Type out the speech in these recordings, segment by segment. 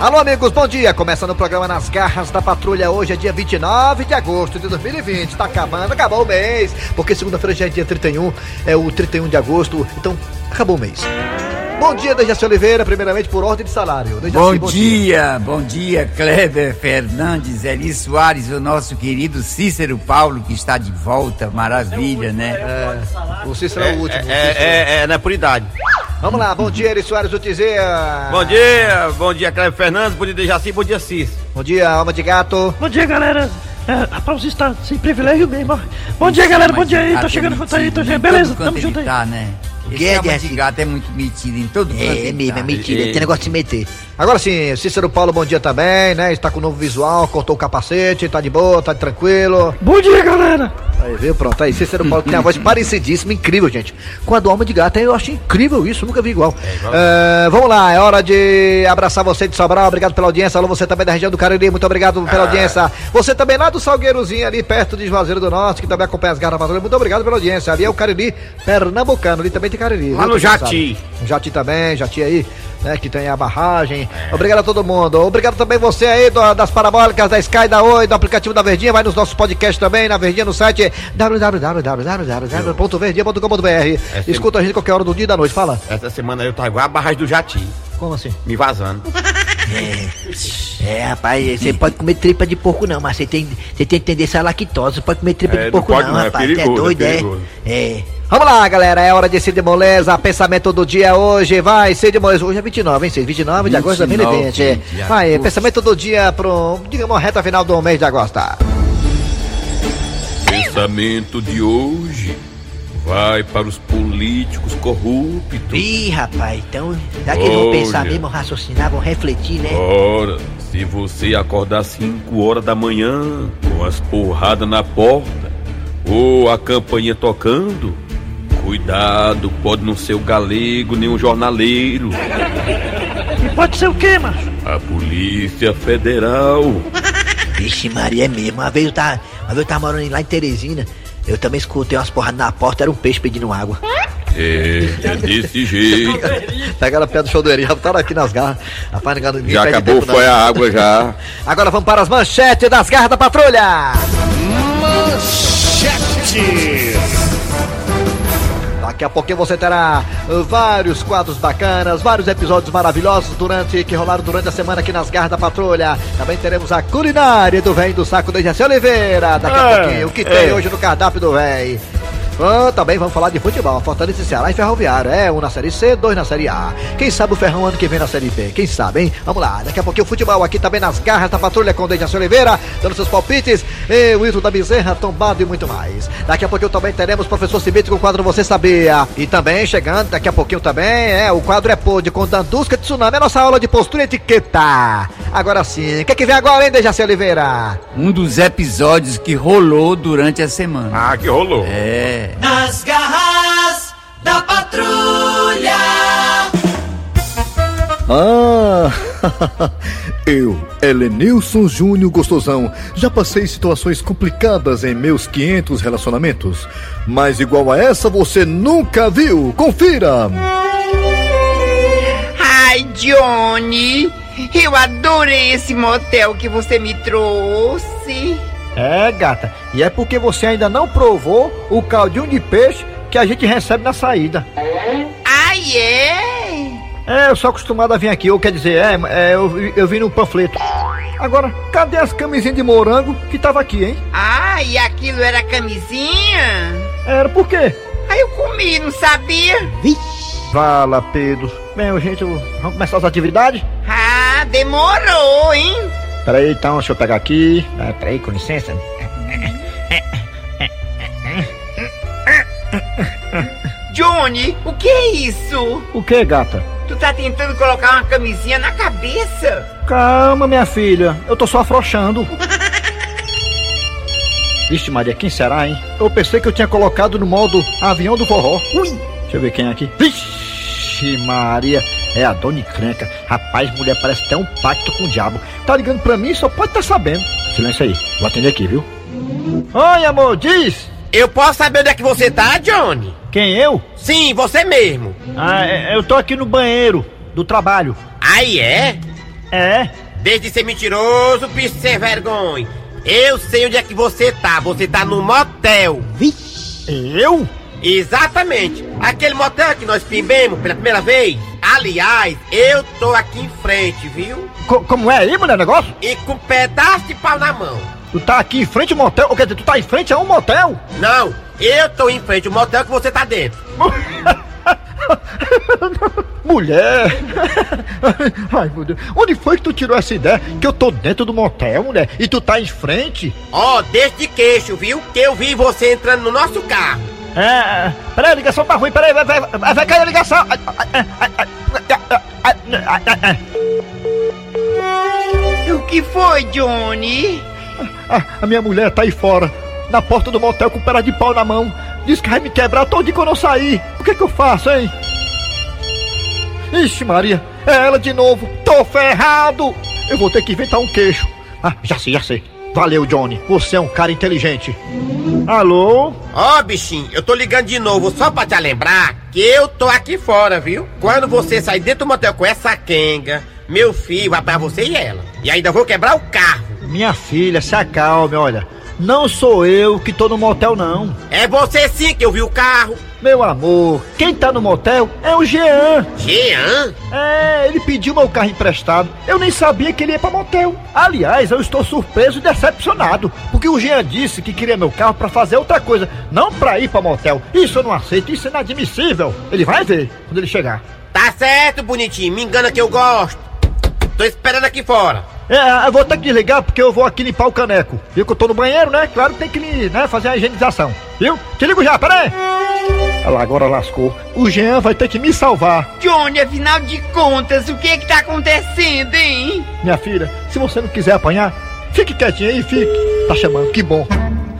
Alô, amigos, bom dia. Começando o programa Nas Garras da Patrulha. Hoje é dia 29 de agosto de 2020. Tá acabando, acabou o mês. Porque segunda-feira já é dia 31, é o 31 de agosto. Então, acabou o mês. Bom dia, Dejaci Oliveira, primeiramente por ordem de salário. Dejaci, bom, bom dia, dia, bom dia, Kleber Fernandes, Eli Soares, o nosso querido Cícero Paulo, que está de volta, maravilha, né? É, o Cícero é, o último. É, é, é, é, não é por idade. Vamos lá, bom dia, Eri Soares Utizia. Bom dia, bom dia, Cleber Fernandes, bom dia, Dejaci, bom dia, Cis. Bom dia, Alma de Gato. Bom dia, galera. É, rapaz, você está sem privilégio mesmo. Bom dia, galera, bom dia aí, tô chegando, tá aí, tô chegando. Beleza, tamo junto aí. Tá, né? Esse é de gato é muito metido em todo mundo. É, é mesmo, é metido, é. tem negócio de meter. Agora sim, Cícero Paulo, bom dia também, né? Está com novo visual, cortou o capacete, tá de boa, tá tranquilo. Bom dia, galera! Aí, viu? Pronto, aí Cícero Paulo tem a voz parecidíssima, incrível, gente. Com a do Alma de Gato, eu acho incrível isso, nunca vi igual. É, igual. Uh, vamos lá, é hora de abraçar você de Sobral, obrigado pela audiência. Alô, você também da região do Cariri, muito obrigado pela ah. audiência. Você também lá do Salgueirozinho, ali perto de Juazeiro do Norte, que também acompanha as garras muito obrigado pela audiência. Ali é o Cariri Pernambucano, ali também tem Cariri. Lá no Jati. Jati também, Jati aí, né, que tem a barragem. Obrigado a todo mundo. Obrigado também você aí do, das parabólicas, da Sky, da Oi, do aplicativo da Verdinha, vai nos nossos podcasts também, na Verdinha, no site www.verdinha.com.br. Escuta a gente qualquer hora do dia e da noite, fala. Essa semana eu tava igual a barragem do Jati. Como assim? Me vazando. É, é, rapaz, você pode comer tripa de porco não, mas você tem, você tem que entender essa lactose, você pode comer tripa é, de porco não, não, não é rapaz, é, perigoso, é doido, é? É. Vamos lá, galera, é hora de Cid Moleza, pensamento do dia hoje, vai, Cid Moleza, hoje é 29, hein, Cid? 29, 29 de agosto de 2020. Vai, pensamento do dia pro, digamos, reta final do mês de agosto. Pensamento de hoje vai para os políticos corruptos. Ih, rapaz, então, já que vão pensar mesmo, raciocinar, vão refletir, né? Ora, se você acordar 5 horas da manhã, com as porradas na porta, ou a campainha tocando, cuidado, pode não ser o galego nem o jornaleiro. E pode ser o quê, macho? A Polícia Federal. Vixe, Maria, é mesmo. Uma vez eu tava, uma vez eu tava morando lá em Teresina. Eu também escutei umas porradas na porta, era um peixe pedindo água. É, é desse jeito. Pegaram a pé do show do Eri, botaram aqui nas garras. Rapaz, ninguém já acabou, tempo, foi não. a água já. Agora vamos para as manchetes das garras da patrulha. Manchetes. Daqui a pouquinho você terá vários quadros bacanas, vários episódios maravilhosos durante que rolaram durante a semana aqui nas garras da patrulha. Também teremos a culinária do Vem do Saco do Jaci Oliveira. Daqui a é, pouquinho, o que é. tem hoje no cardápio do Vem. Ah, também vamos falar de futebol. Fortaleza e Ceará e Ferroviário. É, um na Série C, dois na Série A. Quem sabe o Ferrão ano que vem na Série B? Quem sabe, hein? Vamos lá. Daqui a pouquinho o futebol aqui também nas garras da patrulha com Dejaci Oliveira, dando seus palpites. E o Ito da Bezerra, tombado e muito mais. Daqui a pouquinho também teremos o professor Cibite com o quadro Você Sabia. E também chegando, daqui a pouquinho também, é, o quadro é Pod com Dandusca Tsunami, é nossa aula de postura e etiqueta. Agora sim, o que é que vem agora, hein, Dejaci Oliveira? Um dos episódios que rolou durante a semana. Ah, que rolou. É. Nas garras da patrulha. Ah, eu, Helenilson Júnior Gostosão, já passei situações complicadas em meus 500 relacionamentos, mas igual a essa você nunca viu. Confira! Ai, Johnny, eu adorei esse motel que você me trouxe. É, gata, e é porque você ainda não provou o caldinho de peixe que a gente recebe na saída. Ai, é? É, eu sou acostumado a vir aqui, ou quer dizer, é, é eu, eu vim no panfleto. Agora, cadê as camisinhas de morango que tava aqui, hein? Ah, e aquilo era camisinha? Era por quê? Aí eu comi, não sabia? Vixe. Vala, Pedro. Bem, gente, vamos começar as atividades? Ah, demorou, hein? Peraí, então, deixa eu pegar aqui. Ah, peraí, com licença. Johnny, o que é isso? O que, gata? Tu tá tentando colocar uma camisinha na cabeça? Calma, minha filha. Eu tô só afrouxando. Vixe, Maria, quem será, hein? Eu pensei que eu tinha colocado no modo avião do forró. Ui! Deixa eu ver quem é aqui. Vixe, Maria. É a Dona Encrenca. Rapaz, mulher parece ter um pacto com o diabo. Tá ligando pra mim, só pode estar tá sabendo. Silêncio aí, vou atender aqui, viu? Oi, amor, diz! Eu posso saber onde é que você tá, Johnny? Quem, eu? Sim, você mesmo. Ah, é, eu tô aqui no banheiro do trabalho. Aí é? É? Desde de ser mentiroso, bicho sem vergonha. Eu sei onde é que você tá. Você tá no motel. Vixe. Eu? Exatamente. Aquele motel que nós pimbemos pela primeira vez. Aliás, eu tô aqui em frente, viu? Co como é aí, mulher, negócio? E com um pedaço de pau na mão. Tu tá aqui em frente ao motel? Ou quer dizer, tu tá em frente a um motel? Não, eu tô em frente ao motel que você tá dentro. mulher! Ai, meu Deus. Onde foi que tu tirou essa ideia? Que eu tô dentro do motel, mulher, e tu tá em frente? Ó, oh, desde queixo, viu? Que eu vi você entrando no nosso carro. É, peraí, a ligação tá ruim, peraí, vai, vai, vai, vai cair a ligação. O que foi, Johnny? A, a minha mulher tá aí fora, na porta do motel com o pé de pau na mão. Diz que vai me quebrar todo quando eu sair. O que é que eu faço, hein? Ixi, Maria, é ela de novo. Tô ferrado. Eu vou ter que inventar um queixo. Ah, já sei, já sei. Valeu, Johnny. Você é um cara inteligente. Alô? Ó, oh, bichinho, eu tô ligando de novo só pra te lembrar que eu tô aqui fora, viu? Quando você sair dentro do motel com essa quenga, meu filho vai pra você e ela. E ainda vou quebrar o carro. Minha filha, se acalme, olha. Não sou eu que tô no motel, não. É você sim que eu vi o carro. Meu amor, quem tá no motel é o Jean. Jean? É, ele pediu meu carro emprestado. Eu nem sabia que ele ia pra motel. Aliás, eu estou surpreso e decepcionado. Porque o Jean disse que queria meu carro para fazer outra coisa, não pra ir pra motel. Isso eu não aceito, isso é inadmissível. Ele vai ver quando ele chegar. Tá certo, bonitinho. Me engana que eu gosto. Tô esperando aqui fora. É, eu vou ter que desligar porque eu vou aqui limpar o caneco. Viu que eu tô no banheiro, né? Claro que tem que né, fazer a higienização. Viu? Te ligo já, pera aí. Olha lá, agora lascou. O Jean vai ter que me salvar. Johnny, afinal de contas, o que é que tá acontecendo, hein? Minha filha, se você não quiser apanhar, fique quietinho aí, fique. Tá chamando, que bom.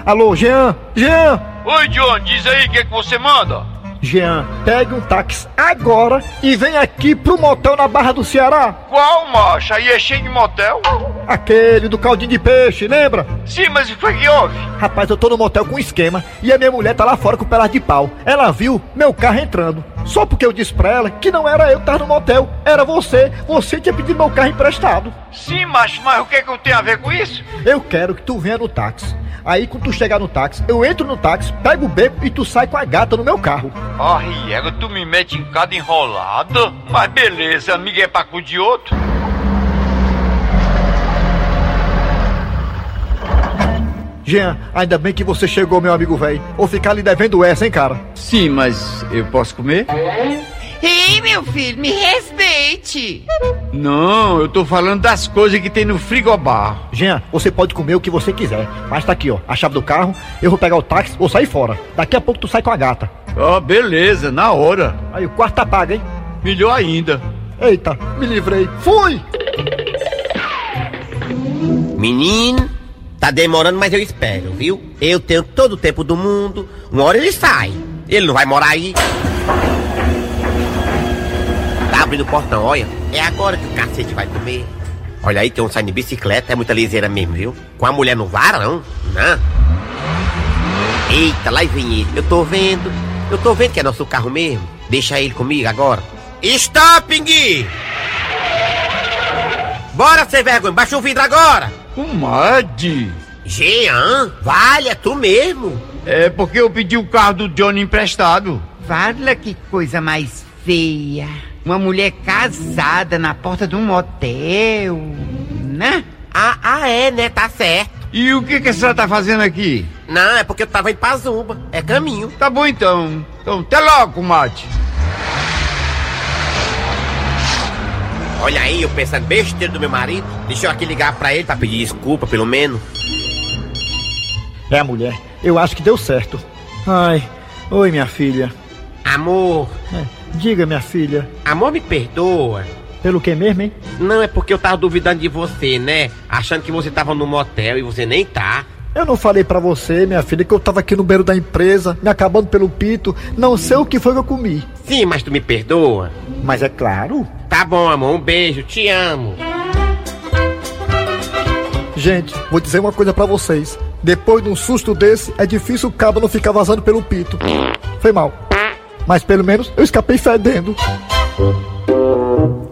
Alô, Jean? Jean? Oi, John, diz aí o que, é que você manda. Jean, pegue um táxi agora e vem aqui pro motel na Barra do Ceará. Qual, macho? Aí é cheio de motel? Aquele do caldinho de peixe, lembra? Sim, mas o que foi que houve? Rapaz, eu tô no motel com esquema e a minha mulher tá lá fora com o pedaço de pau. Ela viu meu carro entrando. Só porque eu disse pra ela que não era eu que tava no motel, era você. Você tinha pedido meu carro emprestado. Sim, macho, mas o que, é que eu tenho a ver com isso? Eu quero que tu venha no táxi. Aí quando tu chegar no táxi, eu entro no táxi, pego o beco e tu sai com a gata no meu carro. Ah, Riego, tu me mete em cada enrolado? Mas beleza, amigo é pra cu de outro. Jean, ainda bem que você chegou, meu amigo velho. Ou ficar lhe devendo essa, hein, cara? Sim, mas eu posso comer? Ei, meu filho, me respeite! Não, eu tô falando das coisas que tem no frigobar. Jean, você pode comer o que você quiser. Mas tá aqui, ó, a chave do carro, eu vou pegar o táxi ou sair fora. Daqui a pouco tu sai com a gata. Ó, oh, beleza, na hora. Aí o quarto tá pago, hein? Melhor ainda. Eita, me livrei. Fui! Menino, tá demorando, mas eu espero, viu? Eu tenho todo o tempo do mundo. Uma hora ele sai. Ele não vai morar aí abrindo o portão, olha. É agora que o cacete vai comer. Olha aí, tem um saindo de bicicleta, é muita liseira mesmo, viu? Com a mulher no varão, né? Eita, lá vem ele. Eu tô vendo. Eu tô vendo que é nosso carro mesmo. Deixa ele comigo agora. Stopping! Bora, sem vergonha. Baixa o vidro agora. Comadre. Jean, vale, é tu mesmo. É porque eu pedi o carro do Johnny emprestado. Fala que coisa mais feia. Uma mulher casada na porta de um motel, né? Ah, ah, é, né? Tá certo. E o que que a senhora tá fazendo aqui? Não, é porque eu tava indo pra Zumba. É caminho. Tá bom então. Então, até logo, mate. Olha aí, eu pensando besteira do meu marido. Deixa eu aqui ligar pra ele pra pedir desculpa, pelo menos. É, mulher. Eu acho que deu certo. Ai. Oi, minha filha. Amor. É. Diga, minha filha. Amor, me perdoa. Pelo que mesmo, hein? Não, é porque eu tava duvidando de você, né? Achando que você tava no motel e você nem tá. Eu não falei para você, minha filha, que eu tava aqui no beiro da empresa, me acabando pelo pito. Não sei o que foi que eu comi. Sim, mas tu me perdoa? Mas é claro. Tá bom, amor. Um beijo. Te amo. Gente, vou dizer uma coisa para vocês. Depois de um susto desse, é difícil o cabo não ficar vazando pelo pito. Foi mal. Mas pelo menos eu escapei fedendo.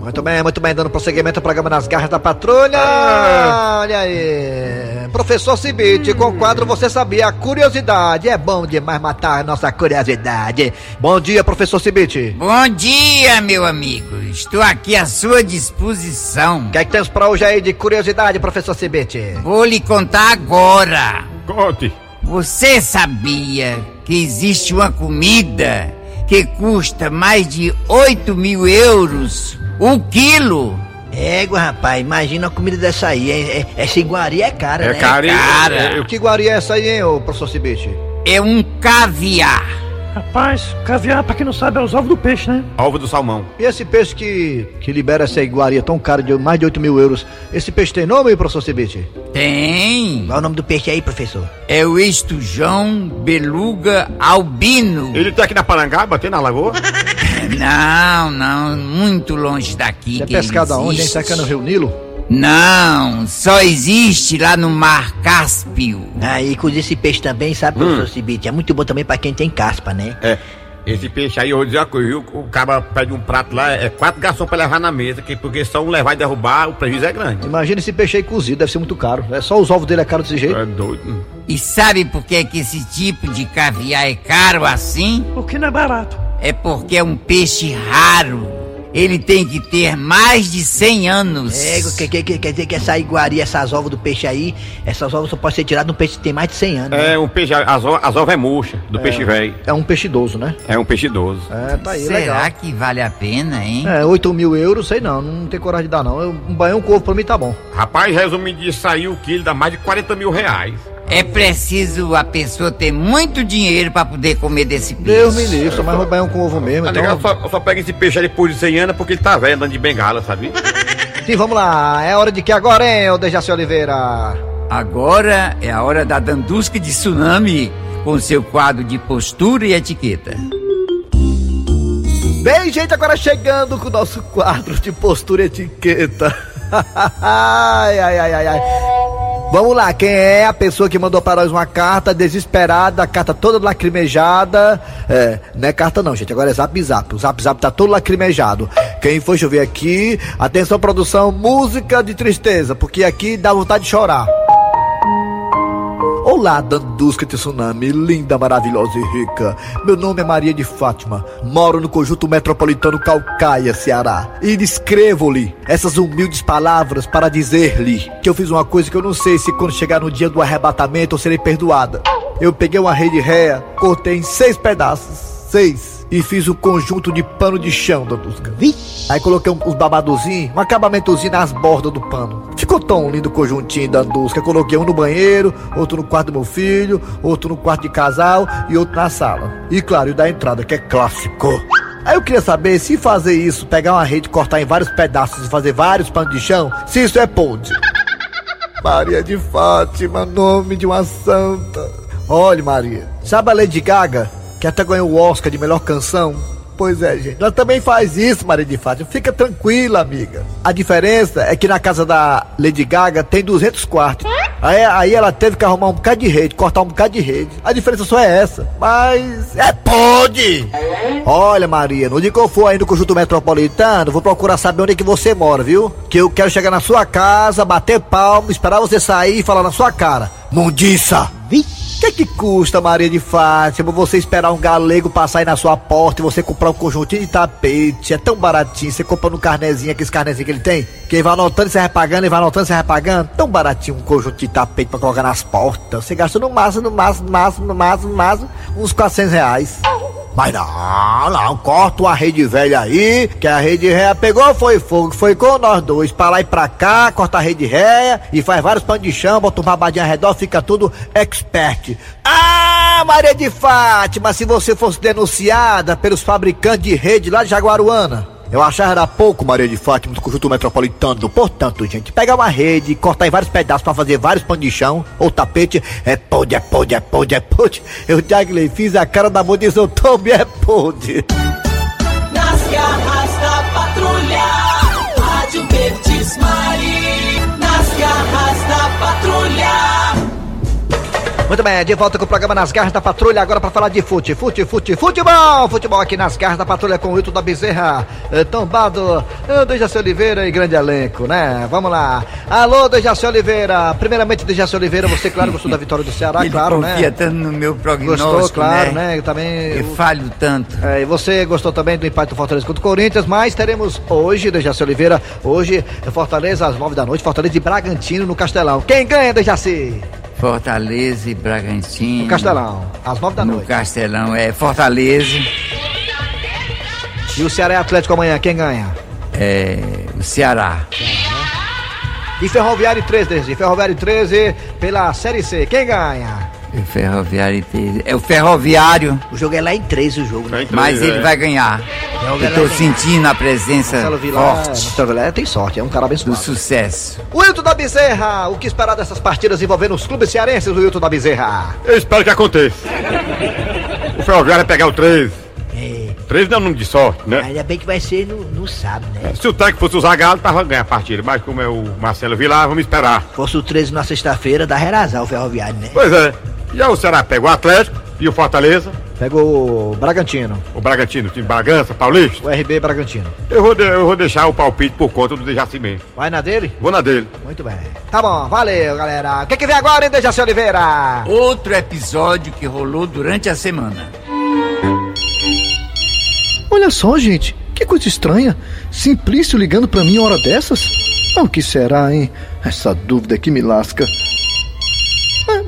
Muito bem, muito bem, dando prosseguimento ao programa Nas Garras da Patrulha. Ah. Olha aí. Professor Cibite, com o quadro Você Sabia, curiosidade. É bom demais matar a nossa curiosidade. Bom dia, professor Cibite. Bom dia, meu amigo. Estou aqui à sua disposição. O que é que temos pra hoje aí de curiosidade, professor Cibite? Vou lhe contar agora. Conte. Você sabia que existe uma comida que custa mais de 8 mil euros o quilo? Égua, rapaz, imagina uma comida dessa aí. É, é, essa iguaria é cara, é né? Cara, É cara. é- Que iguaria é essa aí, hein, ô professor Cibite? É um caviar. Rapaz, caviar, pra quem não sabe, é os ovos do peixe, né? Ovo do salmão. E esse peixe que, que libera essa iguaria tão cara de mais de 8 mil euros, esse peixe tem nome, professor Cibite? Tem. Qual é o nome do peixe aí, professor? É o estujão beluga albino. Ele tá aqui na Parangaba, tem na lagoa? Não, não, muito longe daqui. Você é pescado aonde, hein? que é no Rio Nilo? Não, só existe lá no Mar Cáspio. Aí, cozinha esse peixe também, sabe, professor Cibite? É muito bom também pra quem tem caspa, né? É. Esse peixe aí, eu vou dizer uma coisa, viu? O cara pede um prato lá, é quatro garçons pra levar na mesa, que, porque só um levar e derrubar, o prejuízo é grande. Imagina esse peixe aí cozido, deve ser muito caro. É só os ovos dele é caro desse jeito. É doido. E sabe por que, que esse tipo de caviar é caro assim? Porque não é barato. É porque é um peixe raro. Ele tem que ter mais de 100 anos. Égua, quer, quer, dizer que essa iguaria, essas ovas do peixe aí, essas ovas só podem ser tiradas de um peixe que tem mais de 100 anos. né? É um peixe, as, as ovas é murcha, do peixe velho. É um peixe idoso, né? É um peixe idoso. É, tá aí, Será legal. que vale a pena, hein? É, 8 mil euros, sei não, não tem coragem de dar não. Eu- Um banhão com ovo pra mim tá bom. Rapaz, resumindo disso aí, o quilo dá mais de 40 mil reais. É preciso a pessoa ter muito dinheiro pra poder comer desse peixe. Deus me livre, só mais um com ovo mesmo. Tá Então... ligado? Só, só pega esse peixe ali por 100 anos porque ele tá velho, andando de bengala, sabe? Sim, vamos lá. É hora de que agora, hein, ô Dejaci Oliveira? Agora é a hora da Dandusca de Tsunami com seu quadro de postura e etiqueta. Bem, gente, agora chegando com o nosso quadro de postura e etiqueta. ai, ai, ai, ai, ai. Vamos lá, quem é a pessoa que mandou para nós uma carta desesperada, carta toda lacrimejada? É, não é carta não, gente, agora é zap zap. O zap zap tá todo lacrimejado. Quem foi chover aqui? Atenção, produção, música de tristeza, porque aqui dá vontade de chorar. Olá, Dandusca Tsunami, linda, maravilhosa e rica. Meu nome é Maria de Fátima, moro no conjunto metropolitano Calcaia, Ceará. E escrevo-lhe essas humildes palavras para dizer-lhe que eu fiz uma coisa que eu não sei se quando chegar no dia do arrebatamento eu serei perdoada. Eu peguei uma rede réia, cortei em seis pedaços, seis, e fiz um conjunto de pano de chão, Dandusca. Aí coloquei um, uns babadozinhos, um acabamentozinho nas bordas do pano. Ficou tão lindo o conjuntinho da Andusca. Coloquei um no banheiro, outro no quarto do meu filho, outro no quarto de casal e outro na sala. E claro, e o da entrada, que é clássico. Aí eu queria saber se fazer isso, pegar uma rede, cortar em vários pedaços e fazer vários panos de chão, se isso é podre. Maria de Fátima, nome de uma santa. Olha, Maria, sabe a Lady Gaga, que até ganhou o Oscar de melhor canção? Pois é, gente. Ela também faz isso, Maria de Fátima. Fica tranquila, amiga. A diferença é que na casa da Lady Gaga tem 200 quartos. Aí, aí ela teve que arrumar um bocado de rede, cortar um bocado de rede. A diferença só é essa. Mas é pode! Olha, Maria, no dia que eu for aí no conjunto metropolitano, vou procurar saber onde é que você mora, viu? Que eu quero chegar na sua casa, bater palmo, esperar você sair e falar na sua cara. Mundiça! Que, que custa, Maria de Fátima, você esperar um galego passar aí na sua porta e você comprar um conjuntinho de tapete? É tão baratinho, você compra no carnezinho, aqueles carnezinhos que ele tem, que ele vai anotando e você vai pagando, ele vai anotando e você vai pagando. Tão baratinho um conjunto de tapete pra colocar nas portas. Você gasta no máximo, no máximo, no máximo, no máximo, no máximo, uns 400 reais. Mas não, não, corta uma rede velha aí, que a rede réia pegou, foi fogo, foi com nós dois, pra lá e pra cá, corta a rede réia e faz vários panos de chão, bota um babadinho ao redor, fica tudo expert. Ah, Maria de Fátima, se você fosse denunciada pelos fabricantes de rede lá de Jaguaruana, eu achava era pouco, Maria de Fátima, do conjunto metropolitano. Portanto, gente, pegar uma rede, cortar em vários pedaços pra fazer vários panos de chão ou tapete, é pode, é pode, é pode, é pode. Eu que fiz a cara da mão eu tomei, é pode. Muito bem, de volta com o programa Nas Garras da Patrulha, agora para falar de fute, fute, fute, futebol, futebol aqui nas Garras da Patrulha com o Hilton da Bezerra, eh, tombado, eh, Dejaci Oliveira e grande elenco, né? Vamos lá. Alô, Dejaci Oliveira, primeiramente Dejaci Oliveira, você, claro, gostou da vitória do Ceará, Ele claro, confia né? tanto no meu prognóstico, Gostou, claro, né? né? Eu também... Eu eu- falho tanto. É, e você gostou também do empate do Fortaleza contra o Corinthians, mas teremos hoje, Dejaci Oliveira, hoje, Fortaleza às nove da noite, Fortaleza e Bragantino no Castelão. Quem ganha, Dejaci? Fortaleza e Bragantino. No Castelão, às nove da No noite. Castelão é Fortaleza, E o Ceará é Atlético amanhã, quem ganha? é o Ceará. E Ferroviário 13, Dejaci, Ferroviário 13 pela Série C, quem ganha? O Ferroviário é o Ferroviário, O jogo é lá em três, o jogo, né? mas ele vai ganhar. É Eu tô sentindo a presença Marcelo Vilar, forte Marcelo Vilar tem sorte, é um cara do abençoado. sucesso. Wilton da Bezerra, o que esperar dessas partidas envolvendo os clubes cearenses, Wilton da Bezerra? Eu espero que aconteça. O Ferroviário vai pegar o 13. É, 13 não é um número de sorte, né? ainda bem que vai ser no, no sábado, né? Se o técnico fosse o Zagallo, tava ganhando a partida. Mas como é o Marcelo Vilar, vamos esperar. Fosse o 13 na sexta-feira, dá rerazar o ferroviário, né? Pois é. E aí o Ceará pega o Atlético e o Fortaleza, Pegou o Bragantino, o Bragantino, o time Bragança, Paulista. o RB Bragantino. Eu vou, de- eu vou deixar o palpite por conta do Dejaci mesmo. Vai na dele? Vou na dele. Muito bem. Tá bom, valeu, galera. O que, que vem agora, hein, Dejaci Oliveira? Outro episódio que rolou durante a semana. Olha só, gente, que coisa estranha. Simplício ligando pra mim hora dessas? Ah, o que será, hein? Essa dúvida que me lasca.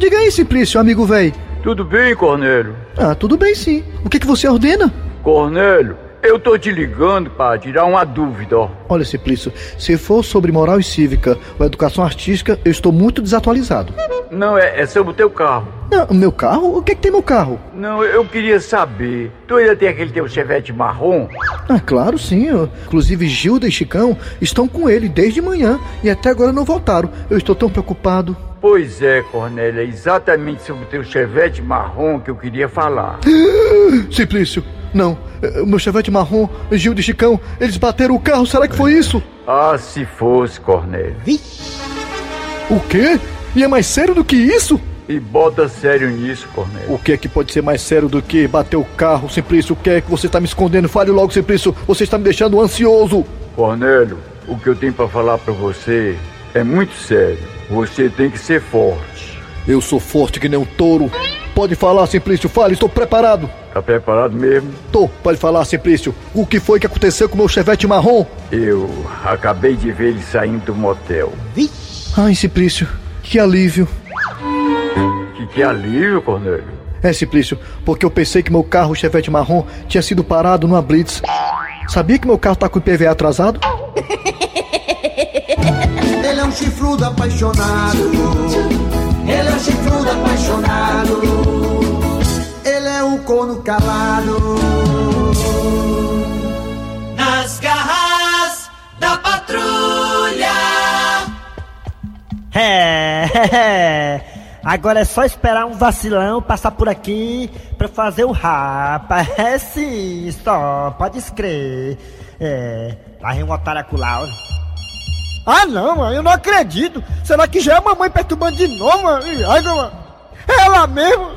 Diga aí, Simplício, amigo velho. Tudo bem, Cornélio? Ah, tudo bem sim. O que, que você ordena? Cornélio, eu tô te ligando para tirar uma dúvida, ó. Olha, Simplício, se for sobre moral e cívica ou educação artística, eu estou muito desatualizado. Não, é, é sobre o teu carro. Ah, o meu carro? O que, que tem meu carro? Não, eu queria saber. Tu ainda tem aquele teu chevette marrom? Ah, claro, sim. eu- Inclusive, Gilda e Chicão estão com ele desde manhã e até agora não voltaram. Eu estou tão preocupado. Pois é, Cornélio, é exatamente sobre o teu chevette marrom que eu queria falar. Simplício, não. eh, O meu chevette marrom, Gilda e Chicão, eles bateram o carro. Será que foi isso? Ah, se fosse, Cornélio. O quê? E é mais sério do que isso? E bota sério nisso, Cornélio. O que é que pode ser mais sério do que bater o carro, Simplício? O que é que você está me escondendo? Fale logo, Simplício. Você está me deixando ansioso. Cornélio, o que eu tenho para falar para você é muito sério. Você tem que ser forte. Eu sou forte que nem um touro. Pode falar, Simplício. Fale, estou preparado. Tá preparado mesmo? Tô, pode falar, Simplício. O que foi que aconteceu com o meu chevette marrom? Eu acabei de ver ele saindo do motel. Ai, Simplício, que alívio. Que, que alívio, Cornélio. É, Simplício, porque eu pensei que meu carro, o Chevette marrom, tinha sido parado numa blitz. Sabia que meu carro tá com o IPVA atrasado? Ele é um chifrudo apaixonado. Ele é um chifrudo apaixonado. Ele é um corno calado. Nas garras da patrulha. É, agora é só esperar um vacilão passar por aqui pra fazer o rapa. É sim, só, pode escrever. É, lá vem um otário olha. Ah não, mãe, eu não acredito. Será que já é a mamãe perturbando de novo, mano? Iaga, mano. Ela mesmo?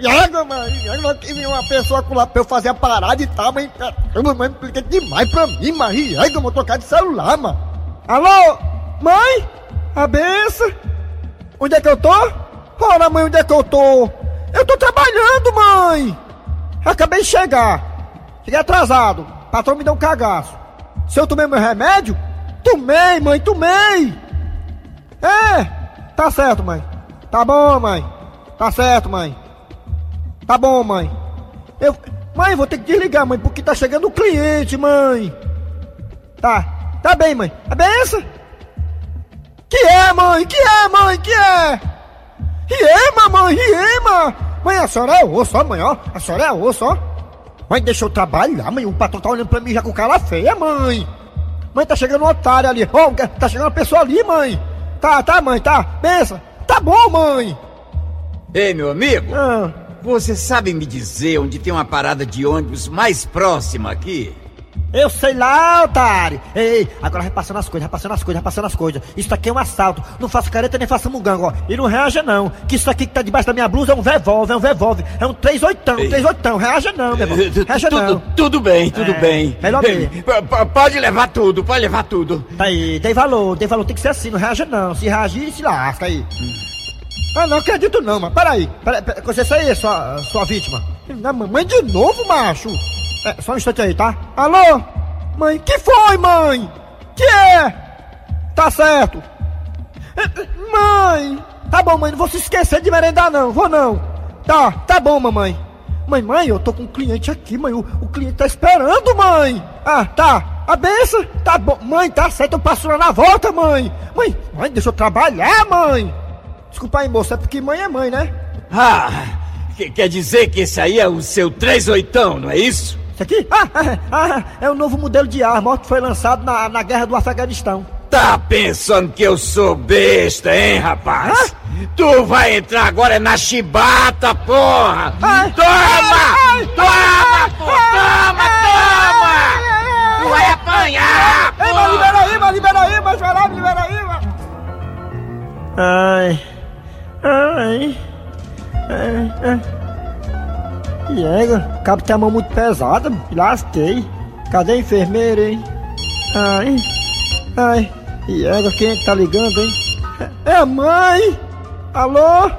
Iaga, mano. Iaga, que uma pessoa acolá pra eu fazer a parada e tal, mãe. Caramba, mãe, explica demais pra mim, mano. Iaga, vou trocar de celular, mano. Alô? Mãe? A benção? Onde é que eu tô? Ora, mãe, onde é que eu tô? Eu tô trabalhando, mãe! Acabei de chegar. Cheguei atrasado. Patrão me deu um cagaço. Se eu tomei meu remédio? Tomei, mãe, tomei! É, tá certo, mãe. Tá bom, mãe. Tá certo, mãe. Tá bom, mãe. Eu. Mãe, vou ter que desligar, mãe, porque tá chegando o cliente, mãe. Tá, tá bem, mãe. A benção? Que é, mãe? Que é, mãe? Que é? Riema, mãe, riema! Mãe, a senhora é osso, ó, mãe, ó. A senhora é osso, ó. Mãe, deixa eu trabalhar, mãe. O patrão tá olhando pra mim já com cara feia, mãe. Mãe, tá chegando um otário ali. Ó, tá chegando uma pessoa ali, mãe. Tá, tá, mãe, tá. Benção. Tá bom, mãe. Ei, meu amigo, Ah, você sabe me dizer onde tem uma parada de ônibus mais próxima aqui? Eu sei lá, otário! Ei, agora repassando as coisas, repassando as coisas, repassando as coisas. Isso aqui é um assalto. Não faço careta nem faço mugango, ó. E não reaja não. Que isso aqui que tá debaixo da minha blusa é um revólver, é um revólver. É um 38, 38. Reaja não, meu irmão. Reaja tudo, não. Tudo bem, tudo É, bem. melhor Bem, Pode levar tudo, pode levar tudo. Tá aí, tem valor, tem valor, tem que ser assim, não reaja não. Se reagir, se lasca aí. Ah, não acredito não, mano. Peraí, peraí, peraí. Você aí, sua, sua vítima. Não, mamãe de novo, macho. É, só um instante aí, tá? Alô? Mãe, que foi, mãe? Que é? Tá certo. É, é, Mãe! Tá bom, mãe, não vou se esquecer de merendar não, vou não. Tá, tá bom, mamãe. Mãe, mãe, eu tô com um cliente aqui, mãe. O, o cliente tá esperando, mãe. Ah, tá. A benção? Tá bom. Mãe, tá certo, eu passo lá na volta, mãe. Mãe, mãe, deixa eu trabalhar, mãe. Desculpa aí, moça, é porque mãe é mãe, né? Ah, que- quer dizer que esse aí é o seu 38, não é isso? Isso aqui? Ah, ah, ah, é o novo modelo de arma, ó, que foi lançado na, na guerra do Afeganistão. Tá pensando que eu sou besta, hein, rapaz? Tu vai entrar agora na chibata, porra! Ai, toma! ai, toma, porra! Toma, toma! Tu vai apanhar, Ei, mas libera aí, mas libera aí, mas vai lá, libera aí, mas... Ai, ai, ai, ai. E égua, o cabo tem a mão muito pesada, me lasquei. Cadê a enfermeira, hein? Ai, ai, e quem é que tá ligando, hein? É a mãe! Alô?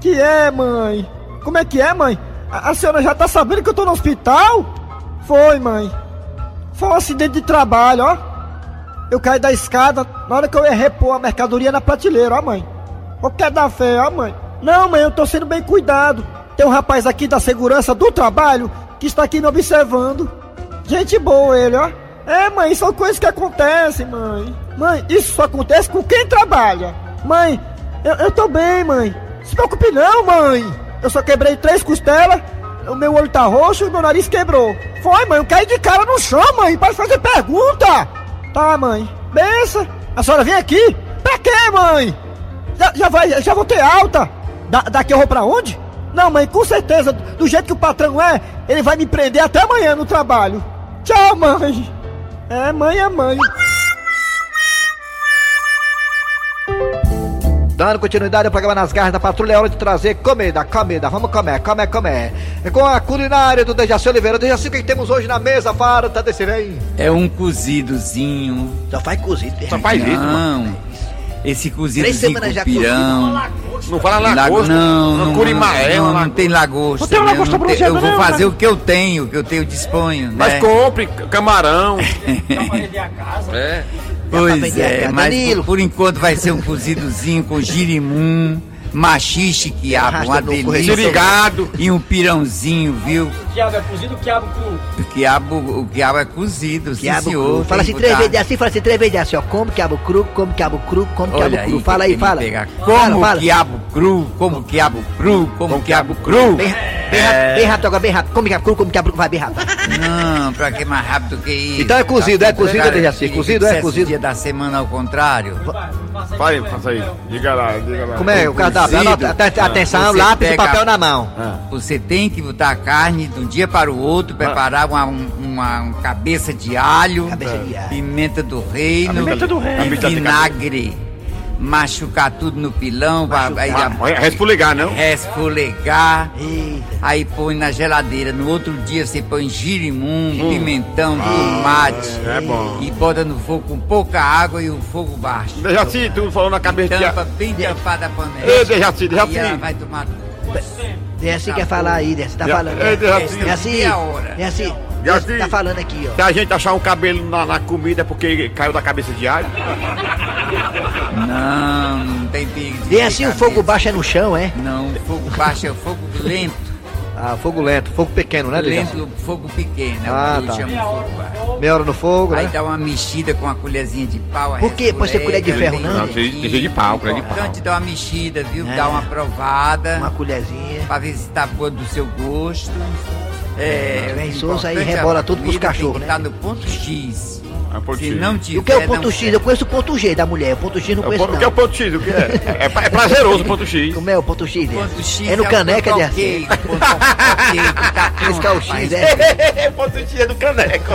Que é, mãe? Como é que é, mãe? A, a senhora já tá sabendo que eu tô no hospital? Foi, mãe. Foi um acidente de trabalho, ó. Eu caí da escada na hora que eu ia repor a mercadoria na prateleira, ó, mãe. O que é da fé, ó, mãe? Não, mãe, eu tô sendo bem cuidado. Tem um rapaz aqui da segurança do trabalho que está aqui me observando. Gente boa ele, ó. É, mãe, são coisas que acontecem, mãe. Mãe, isso só acontece com quem trabalha. Mãe, eu, eu tô bem, mãe. Se preocupe não, mãe. Eu só quebrei três costelas, o meu olho tá roxo e meu nariz quebrou. Foi, mãe, eu caí de cara no chão, mãe, para fazer pergunta. Tá, mãe. Bença. A senhora vem aqui? Pra quê, mãe? Já, já vai, já vou ter alta. Da, daqui eu vou pra onde? Não, mãe, com certeza, do jeito que o patrão é, ele vai me prender até amanhã no trabalho. Tchau, mãe. É, mãe é mãe. Dando continuidade ao programa Nas Garras da Patrulha, é hora de trazer comida, comida, vamos comer, comer, comer. É com a culinária do Dejaci Oliveira. Dejaci, o que temos hoje na mesa, farta desse bem? É um cozidozinho. Só faz cozido. Só faz isso, mano. Não. Esse Três cozidozinho semanas com já pirão. Não fala Lago- lagosta. não, não, não, curimaé, não, não tem lagosta. Não tem né? lagosta pra você, Eu vou fazer o que eu tenho, o que eu tenho disponho. Mas né? compre camarão. é. Pois é, casa. mas por enquanto vai ser um cozidozinho com girimum, machixe, quiabo, uma delícia. Sirigado. E um pirãozinho, viu? Quiabo é cozido, quiabo cru. O quiabo, o quiabo é cozido, sim Quiabo senhor. cru. tem Fala assim três vezes assim, fala assim três vezes assim, ó. Come quiabo cru, come quiabo cru, quiabo Olha cru. aí, Fala que aí, fala. pegar. Fala, Como fala. quiabo cru, como quiabo cru, como quiabo cru. Bem, bem, rápido, bem rápido agora, bem rápido. Come quiabo cru, come quiabo cru, vai bem rápido. Não, pra que mais rápido que isso? Então é cozido, é cozido, Dejaci, queria que cozido, é cozido. o dia da semana ao contrário. Vai, faça aí. Diga lá, diga lá. Como é o cardápio? Cozido. Ate- Atenção, Você lápis e pega- papel na mão. Você tem que botar a carne de um dia para o outro, preparar uma, um- uma, uma cabeça de alho, Cabeça de alho. pimenta do reino, Pimenta do reino. e vinagre. Machucar tudo no pilão, pra- aí Ah, olha, resfuligar, não? resfolegar, Eita. aí põe na geladeira. No outro dia você põe girimum, pimentão, tomate. é bom. E bota no fogo com pouca água e o fogo baixo. Dejaci, tu falou na cabeça de... Tampa bem tampada a panela. Ei, Dejaci, Aí Dejaci. ela vai tomar Desce quer falar aí, Desce, tá Já- falando. Ei, Dejaci. Desce, Meia hora. Desce, Dejaci. Desce, tá falando aqui, ó. Se a gente achar um cabelo na, na comida é porque caiu da cabeça de alho. Não, não tem perigo. de Desce, ter o fogo baixo é no chão, é? Não, o fogo baixo é o fogo lento. Ah, fogo lento, fogo pequeno, né, Dejaci? lento, fogo pequeno. é Ah, o que tá. chama de fogo baixo. Meia hora no fogo, Aí né? dá uma mexida com uma colherzinha de pau. Por quê? Pode ser colher de ferro, não? Não, tem- de pau, colher de pau. Importante dar uma mexida, viu? É. Dar uma provada. Uma colherzinha. Pra ver se tá boa do seu gosto. É, Vem o Souza aí, é rebola tudo pros cachorros, né? Tá no ponto X. É ponto Se X. não tiver, o que é o ponto X? Eu conheço o ponto G da mulher. O ponto X não é conheço. O, que é o ponto X? O que é? É, é prazeroso o ponto X. Como é o ponto X? Ponto X é no caneca de assim. Esse que é o X, é? ponto X é no caneco.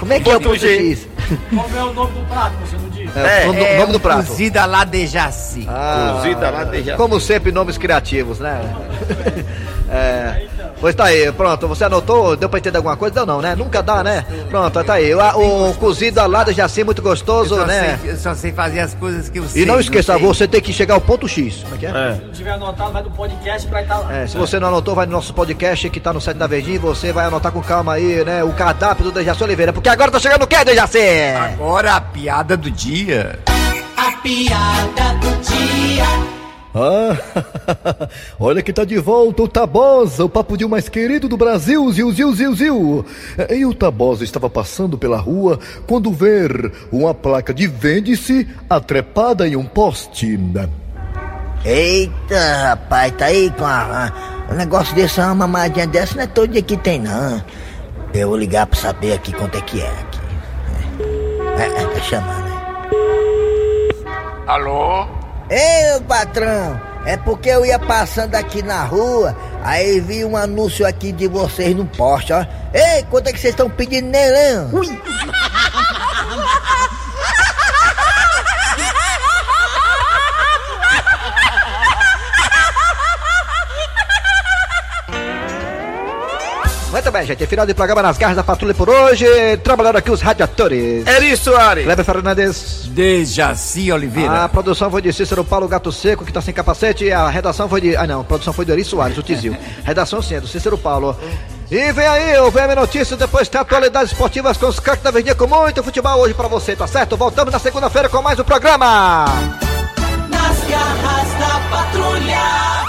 Como é que é o ponto X? Qual é o nome do prato, você não diz? É, o nome, nome do prato. Cozida lá de Jaci. Ah, cozida lá de Jaci. Como sempre, nomes criativos, né? é. Pois tá aí, pronto, você anotou? Deu pra entender alguma coisa? Não, não, né? Nunca dá, né? Pronto, tá aí. O, o cozido ao lado já assim muito gostoso, eu né? Sei, eu só sei fazer as coisas que eu sei. E não esqueça, não você tem que chegar ao ponto X. Como é que é? é. Se não tiver anotado, vai no podcast pra estar lá. É, se você não anotou, vai no nosso podcast que tá no site da Verdinha você vai anotar com calma aí, né? O cardápio do Dejaci Oliveira. Porque agora tá chegando o quê, Dejaci? Agora a piada do dia. A piada do dia. Ah, olha que tá de volta o Tabosa, o papudinho mais querido do Brasil, ziu, ziu, ziu, ziu. E o Tabosa estava passando pela rua quando ver uma placa de vende-se atrepada em um poste. Eita, rapaz, tá aí com a, um negócio desse, uma mamadinha dessa não é todo dia que tem, não. Eu vou ligar pra saber aqui quanto é que é aqui. É, é tá chamando aí. Alô? Ei, patrão, é porque eu ia passando aqui na rua, aí vi um anúncio aqui de vocês no poste, ó. Ei, quanto é que vocês estão pedindo nele, Ui! Muito bem, gente. Final de programa nas garras da patrulha por hoje. Trabalhando aqui os radiadores. É isso, Ari. Kleber Fernandes. Dejaci Oliveira. A produção foi de Cícero Paulo Gato Seco, que tá sem capacete. A redação foi de. Ah, não. A produção foi de Eri Soares, o Tizil. Redação sim, é do Cícero Paulo. E vem aí o VM Notícias, depois tem atualidades esportivas com os craques da Verdinha, com muito futebol hoje pra você, tá certo? Voltamos na segunda-feira com mais um programa. Nas garras da patrulha.